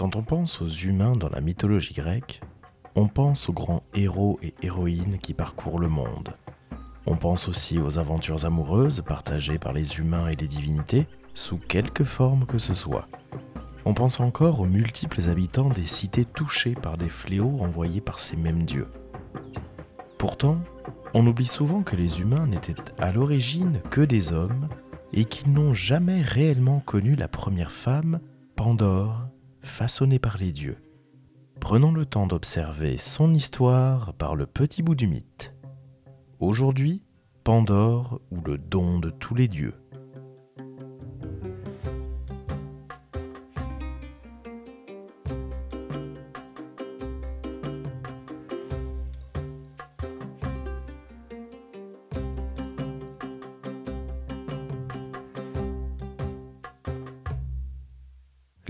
Quand on pense aux humains dans la mythologie grecque, on pense aux grands héros et héroïnes qui parcourent le monde. On pense aussi aux aventures amoureuses partagées par les humains et les divinités, sous quelque forme que ce soit. On pense encore aux multiples habitants des cités touchées par des fléaux envoyés par ces mêmes dieux. Pourtant, on oublie souvent que les humains n'étaient à l'origine que des hommes et qu'ils n'ont jamais réellement connu la première femme, Pandore, façonnée par les dieux. Prenons le temps d'observer son histoire par le petit bout du mythe. Aujourd'hui, Pandore ou le don de tous les dieux.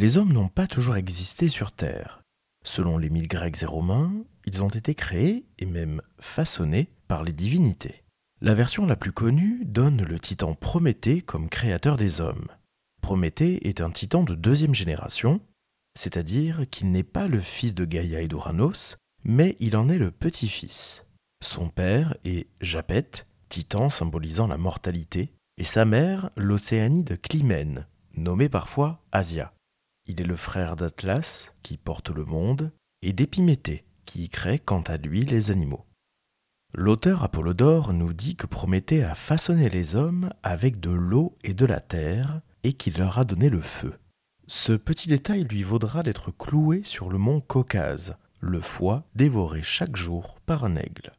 Les hommes n'ont pas toujours existé sur Terre. Selon les mythes grecs et romains, ils ont été créés et même façonnés par les divinités. La version la plus connue donne le titan Prométhée comme créateur des hommes. Prométhée est un titan de deuxième génération, c'est-à-dire qu'il n'est pas le fils de Gaïa et d'Uranos, mais il en est le petit-fils. Son père est Japet, titan symbolisant la mortalité, et sa mère l'océanide Clymène, nommée parfois Asia. Il est le frère d'Atlas, qui porte le monde, et d'Épiméthée, qui crée quant à lui les animaux. L'auteur Apollodore nous dit que Prométhée a façonné les hommes avec de l'eau et de la terre, et qu'il leur a donné le feu. Ce petit détail lui vaudra d'être cloué sur le mont Caucase, le foie dévoré chaque jour par un aigle.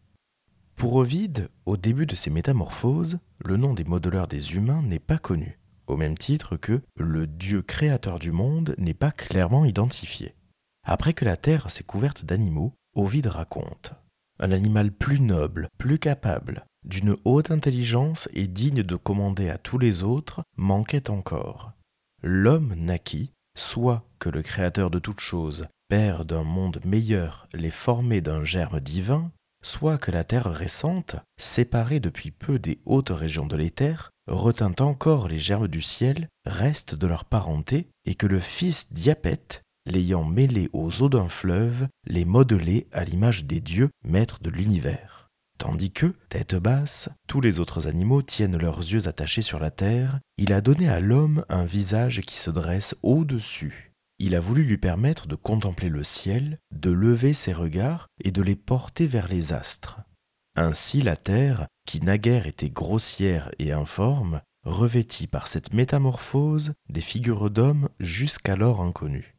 Pour Ovide, au début de ses métamorphoses, le nom des modeleurs des humains n'est pas connu au même titre que le Dieu créateur du monde n'est pas clairement identifié. Après que la terre s'est couverte d'animaux, Ovide raconte Un animal plus noble, plus capable, d'une haute intelligence et digne de commander à tous les autres, manquait encore. L'homme naquit, soit que le Créateur de toutes choses, Père d'un monde meilleur, les formait d'un germe divin, soit que la terre récente, séparée depuis peu des hautes régions de l'éther, retint encore les germes du ciel, reste de leur parenté, et que le fils Diapète, l'ayant mêlé aux eaux d'un fleuve, les modelait à l'image des dieux, maîtres de l'univers. Tandis que, tête basse, tous les autres animaux tiennent leurs yeux attachés sur la terre, il a donné à l'homme un visage qui se dresse au-dessus. Il a voulu lui permettre de contempler le ciel, de lever ses regards et de les porter vers les astres. Ainsi la terre, qui naguère était grossière et informe, revêtit par cette métamorphose des figures d'hommes jusqu'alors inconnues.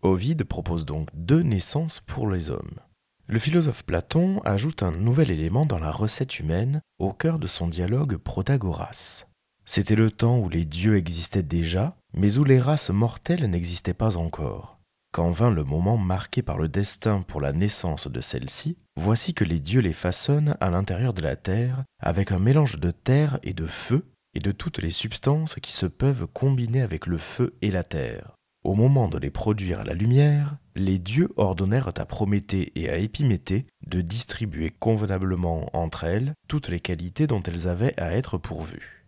Ovide propose donc deux naissances pour les hommes. Le philosophe Platon ajoute un nouvel élément dans la recette humaine au cœur de son dialogue Protagoras. C'était le temps où les dieux existaient déjà, mais où les races mortelles n'existaient pas encore. Quand vint le moment marqué par le destin pour la naissance de celle-ci, voici que les dieux les façonnent à l'intérieur de la terre, avec un mélange de terre et de feu, et de toutes les substances qui se peuvent combiner avec le feu et la terre. Au moment de les produire à la lumière, les dieux ordonnèrent à Prométhée et à Épiméthée de distribuer convenablement entre elles toutes les qualités dont elles avaient à être pourvues.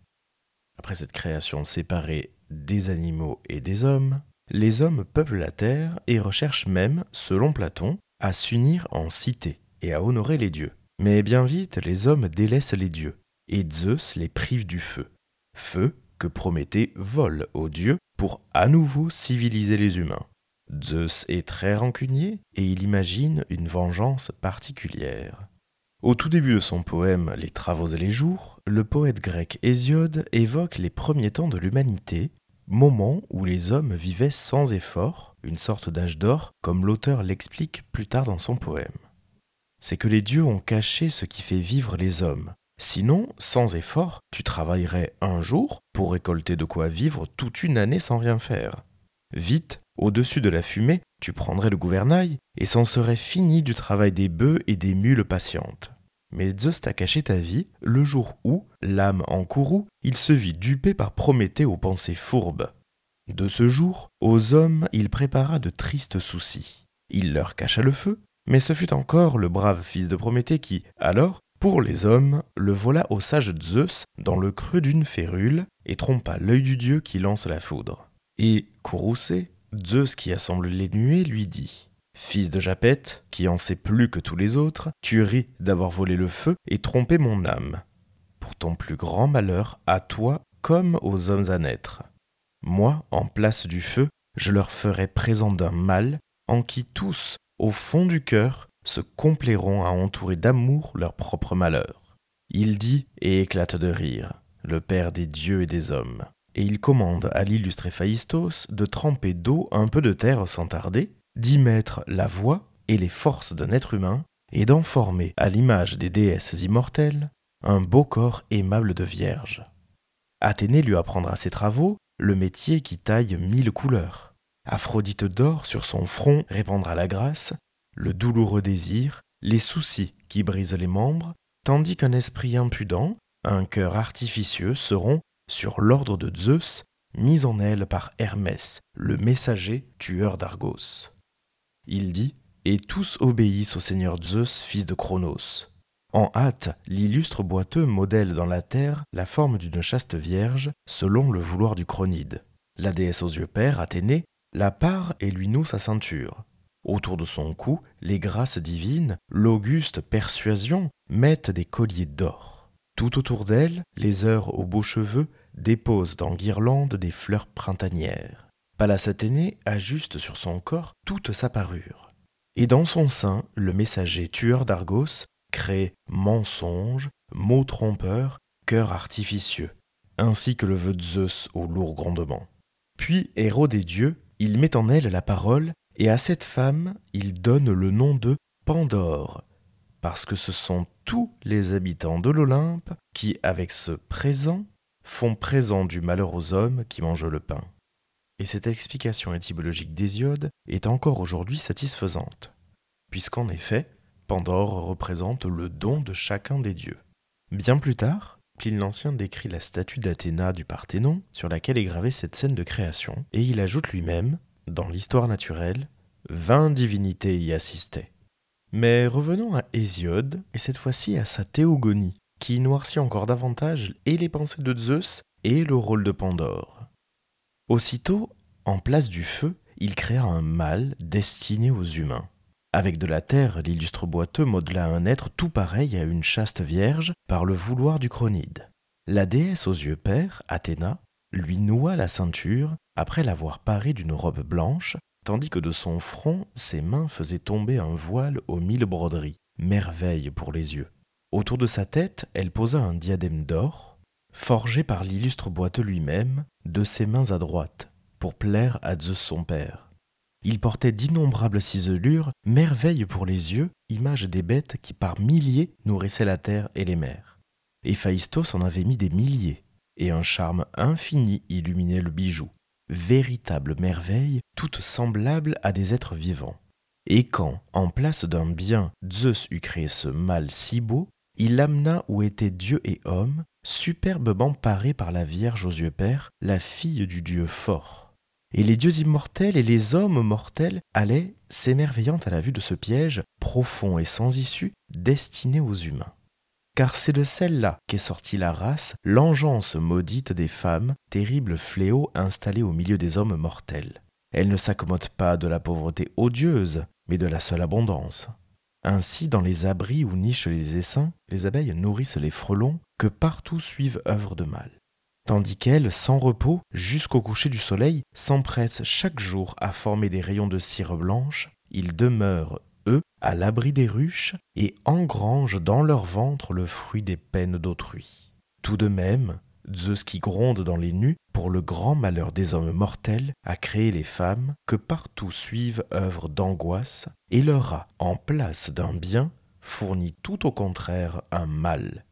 Après cette création séparée des animaux et des hommes, les hommes peuplent la terre et recherchent même, selon Platon, à s'unir en cité et à honorer les dieux. Mais bien vite, les hommes délaissent les dieux, et Zeus les prive du feu. Feu que Prométhée vole aux dieux pour à nouveau civiliser les humains. Zeus est très rancunier et il imagine une vengeance particulière. Au tout début de son poème Les Travaux et les Jours, le poète grec Hésiode évoque les premiers temps de l'humanité moment où les hommes vivaient sans effort, une sorte d'âge d'or, comme l'auteur l'explique plus tard dans son poème. C'est que les dieux ont caché ce qui fait vivre les hommes. Sinon, sans effort, tu travaillerais un jour pour récolter de quoi vivre toute une année sans rien faire. Vite, au-dessus de la fumée, tu prendrais le gouvernail et c'en serait fini du travail des bœufs et des mules patientes mais Zeus t'a caché ta vie le jour où, l'âme en courroux, il se vit dupé par Prométhée aux pensées fourbes. De ce jour, aux hommes, il prépara de tristes soucis. Il leur cacha le feu, mais ce fut encore le brave fils de Prométhée qui, alors, pour les hommes, le vola au sage Zeus dans le creux d'une férule et trompa l'œil du dieu qui lance la foudre. Et, courroucé, Zeus qui assemble les nuées lui dit Fils de Japet, qui en sait plus que tous les autres, tu ris d'avoir volé le feu et trompé mon âme. Pour ton plus grand malheur, à toi comme aux hommes à naître. Moi, en place du feu, je leur ferai présent d'un mal en qui tous, au fond du cœur, se complairont à entourer d'amour leur propre malheur. Il dit et éclate de rire, le Père des dieux et des hommes. Et il commande à l'illustre Héphaïstos de tremper d'eau un peu de terre sans tarder, d'y mettre la voix et les forces d'un être humain, et d'en former, à l'image des déesses immortelles, un beau corps aimable de vierge. Athénée lui apprendra ses travaux, le métier qui taille mille couleurs. Aphrodite d'or sur son front répandra la grâce, le douloureux désir, les soucis qui brisent les membres, tandis qu'un esprit impudent, un cœur artificieux seront, sur l'ordre de Zeus, mis en aile par Hermès, le messager tueur d'Argos. Il dit Et tous obéissent au seigneur Zeus, fils de Cronos. En hâte, l'illustre boiteux modèle dans la terre la forme d'une chaste vierge, selon le vouloir du Chronide. La déesse aux yeux pères, Athénée, la part et lui noue sa ceinture. Autour de son cou, les grâces divines, l'auguste persuasion, mettent des colliers d'or. Tout autour d'elle, les heures aux beaux cheveux déposent en guirlande des fleurs printanières. Pallas Athénée ajuste sur son corps toute sa parure. Et dans son sein, le messager tueur d'Argos crée mensonge, mots trompeurs, cœur artificieux, ainsi que le veut Zeus au lourd grondement. Puis, héros des dieux, il met en elle la parole et à cette femme, il donne le nom de Pandore, parce que ce sont tous les habitants de l'Olympe qui, avec ce présent, font présent du malheur aux hommes qui mangent le pain. Et cette explication étymologique d'Hésiode est encore aujourd'hui satisfaisante, puisqu'en effet, Pandore représente le don de chacun des dieux. Bien plus tard, Pline l'Ancien décrit la statue d'Athéna du Parthénon sur laquelle est gravée cette scène de création, et il ajoute lui-même dans l'histoire naturelle, vingt divinités y assistaient. Mais revenons à Hésiode, et cette fois-ci à sa théogonie, qui noircit encore davantage et les pensées de Zeus et le rôle de Pandore. Aussitôt, en place du feu, il créa un mâle destiné aux humains. Avec de la terre, l'illustre boiteux modela un être tout pareil à une chaste vierge par le vouloir du chronide. La déesse aux yeux pères, Athéna, lui noua la ceinture après l'avoir parée d'une robe blanche, tandis que de son front ses mains faisaient tomber un voile aux mille broderies, merveille pour les yeux. Autour de sa tête, elle posa un diadème d'or, forgé par l'illustre boiteux lui-même, de ses mains à droite, pour plaire à Zeus son père. Il portait d'innombrables ciselures, merveille pour les yeux, image des bêtes qui par milliers nourrissaient la terre et les mers. Héphaïstos en avait mis des milliers, et un charme infini illuminait le bijou, véritable merveille, toute semblable à des êtres vivants. Et quand, en place d'un bien, Zeus eut créé ce mal si beau, il amena où étaient Dieu et homme, superbement parés par la Vierge aux yeux pères, la fille du Dieu fort. Et les dieux immortels et les hommes mortels allaient, s'émerveillant à la vue de ce piège, profond et sans issue, destiné aux humains car c'est de celle-là qu'est sortie la race, l'engeance maudite des femmes, terrible fléau installé au milieu des hommes mortels. Elle ne s'accommode pas de la pauvreté odieuse, mais de la seule abondance. Ainsi, dans les abris où nichent les essaims, les abeilles nourrissent les frelons que partout suivent œuvre de mal. Tandis qu'elles, sans repos, jusqu'au coucher du soleil, s'empressent chaque jour à former des rayons de cire blanche, ils demeurent eux, à l'abri des ruches, et engrangent dans leur ventre le fruit des peines d'autrui. Tout de même, Zeus qui gronde dans les nues, pour le grand malheur des hommes mortels, a créé les femmes, que partout suivent œuvre d'angoisse, et leur a, en place d'un bien, fourni tout au contraire un mal.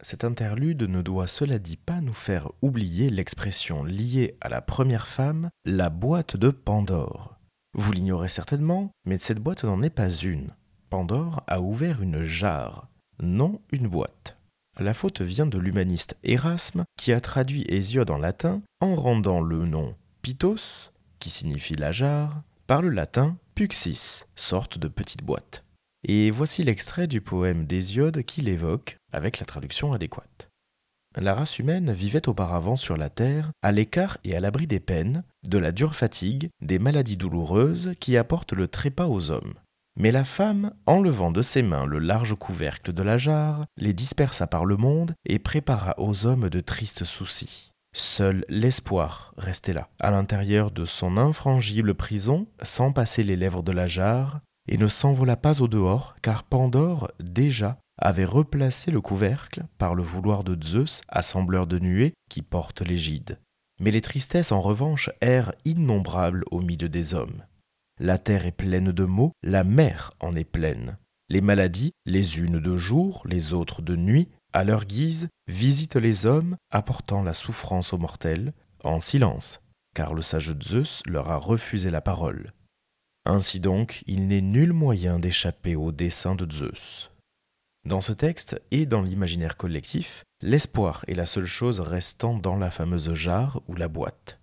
Cet interlude ne doit cela dit pas nous faire oublier l'expression liée à la première femme, la boîte de Pandore. Vous l'ignorez certainement, mais cette boîte n'en est pas une. Pandore a ouvert une jarre, non une boîte. La faute vient de l'humaniste Erasme, qui a traduit Hésiode en latin en rendant le nom Pythos, qui signifie la jarre, par le latin Puxis, sorte de petite boîte. Et voici l'extrait du poème d'Hésiode qui l'évoque avec la traduction adéquate. la race humaine vivait auparavant sur la Terre, à l'écart et à l'abri des peines, de la dure fatigue, des maladies douloureuses qui apportent le trépas aux hommes. Mais la femme, enlevant de ses mains le large couvercle de la jarre, les dispersa par le monde et prépara aux hommes de tristes soucis. Seul l'espoir restait là, à l'intérieur de son infrangible prison, sans passer les lèvres de la jarre, et ne s'envola pas au dehors, car Pandore, déjà, avait replacé le couvercle par le vouloir de Zeus, assembleur de nuées, qui porte l'égide. Mais les tristesses, en revanche, errent innombrables au milieu des hommes. La terre est pleine de maux, la mer en est pleine. Les maladies, les unes de jour, les autres de nuit, à leur guise, visitent les hommes, apportant la souffrance aux mortels, en silence, car le sage Zeus leur a refusé la parole. Ainsi donc, il n'est nul moyen d'échapper au dessein de Zeus. Dans ce texte et dans l'imaginaire collectif, l'espoir est la seule chose restant dans la fameuse jarre ou la boîte.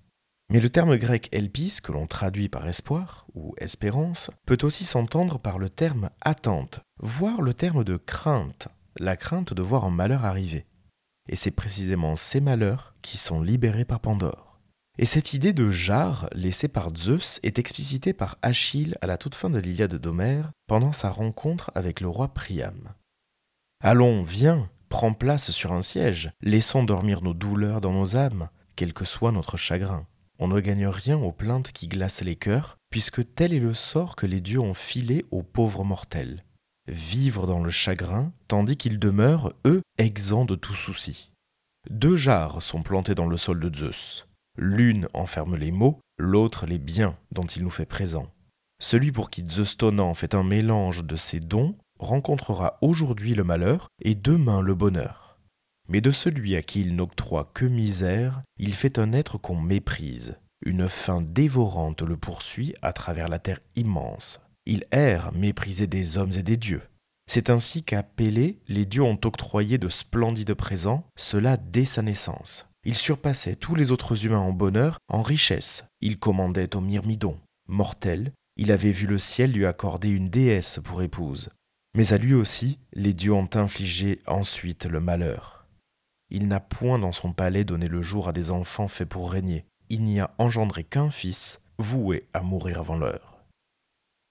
Mais le terme grec elpis, que l'on traduit par espoir ou espérance, peut aussi s'entendre par le terme attente, voire le terme de crainte, la crainte de voir un malheur arriver. Et c'est précisément ces malheurs qui sont libérés par Pandore. Et cette idée de jarre laissée par Zeus est explicitée par Achille à la toute fin de l'Iliade d'Homère pendant sa rencontre avec le roi Priam. Allons, viens, prends place sur un siège, laissons dormir nos douleurs dans nos âmes, quel que soit notre chagrin. On ne gagne rien aux plaintes qui glacent les cœurs, puisque tel est le sort que les dieux ont filé aux pauvres mortels. Vivre dans le chagrin, tandis qu'ils demeurent, eux, exempts de tout souci. Deux jarres sont plantées dans le sol de Zeus. L'une enferme les maux, l'autre les biens dont il nous fait présent. Celui pour qui Zeus tonnant fait un mélange de ses dons rencontrera aujourd'hui le malheur et demain le bonheur mais de celui à qui il n'octroie que misère, il fait un être qu'on méprise. Une faim dévorante le poursuit à travers la terre immense. Il erre méprisé des hommes et des dieux. C'est ainsi qu'à Pélée, les dieux ont octroyé de splendides présents, cela dès sa naissance. Il surpassait tous les autres humains en bonheur, en richesse. Il commandait au myrmidon. Mortel, il avait vu le ciel lui accorder une déesse pour épouse. Mais à lui aussi, les dieux ont infligé ensuite le malheur. Il n'a point dans son palais donné le jour à des enfants faits pour régner. Il n'y a engendré qu'un fils, voué à mourir avant l'heure.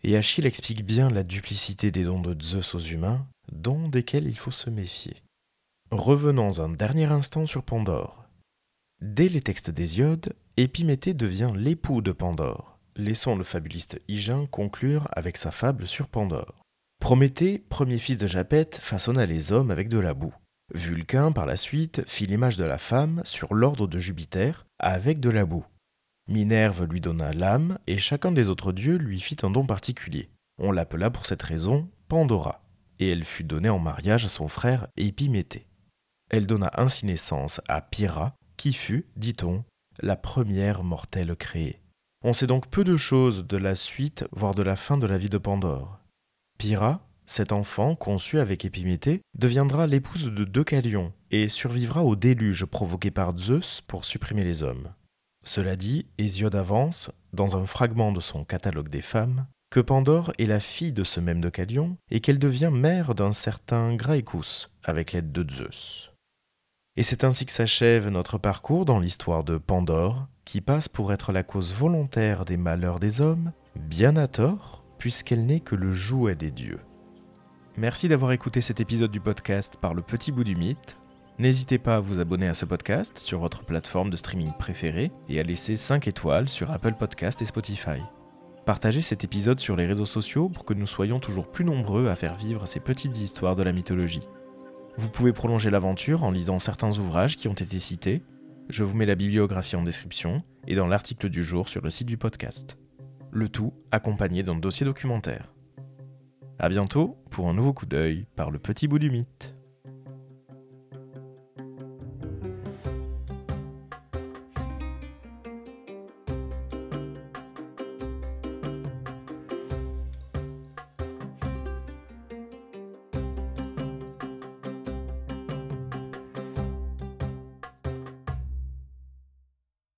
Et Achille explique bien la duplicité des dons de Zeus aux humains, dons desquels il faut se méfier. Revenons un dernier instant sur Pandore. Dès les textes d'Hésiode, Épiméthée devient l'époux de Pandore. Laissons le fabuliste Hygin conclure avec sa fable sur Pandore. Prométhée, premier fils de Japet, façonna les hommes avec de la boue. Vulcain, par la suite, fit l'image de la femme sur l'ordre de Jupiter avec de la boue. Minerve lui donna l'âme et chacun des autres dieux lui fit un don particulier. On l'appela pour cette raison Pandora, et elle fut donnée en mariage à son frère Épiméthée. Elle donna ainsi naissance à Pyrrha, qui fut, dit-on, la première mortelle créée. On sait donc peu de choses de la suite, voire de la fin de la vie de Pandore. Pyrrha, cet enfant, conçu avec Épiméthée, deviendra l'épouse de Deucalion et survivra au déluge provoqué par Zeus pour supprimer les hommes. Cela dit, Hésiode avance, dans un fragment de son catalogue des femmes, que Pandore est la fille de ce même Deucalion et qu'elle devient mère d'un certain Graecus avec l'aide de Zeus. Et c'est ainsi que s'achève notre parcours dans l'histoire de Pandore, qui passe pour être la cause volontaire des malheurs des hommes, bien à tort, puisqu'elle n'est que le jouet des dieux. Merci d'avoir écouté cet épisode du podcast par le petit bout du mythe. N'hésitez pas à vous abonner à ce podcast sur votre plateforme de streaming préférée et à laisser 5 étoiles sur Apple Podcast et Spotify. Partagez cet épisode sur les réseaux sociaux pour que nous soyons toujours plus nombreux à faire vivre ces petites histoires de la mythologie. Vous pouvez prolonger l'aventure en lisant certains ouvrages qui ont été cités. Je vous mets la bibliographie en description et dans l'article du jour sur le site du podcast. Le tout accompagné d'un dossier documentaire. A bientôt pour un nouveau coup d'œil par le petit bout du mythe.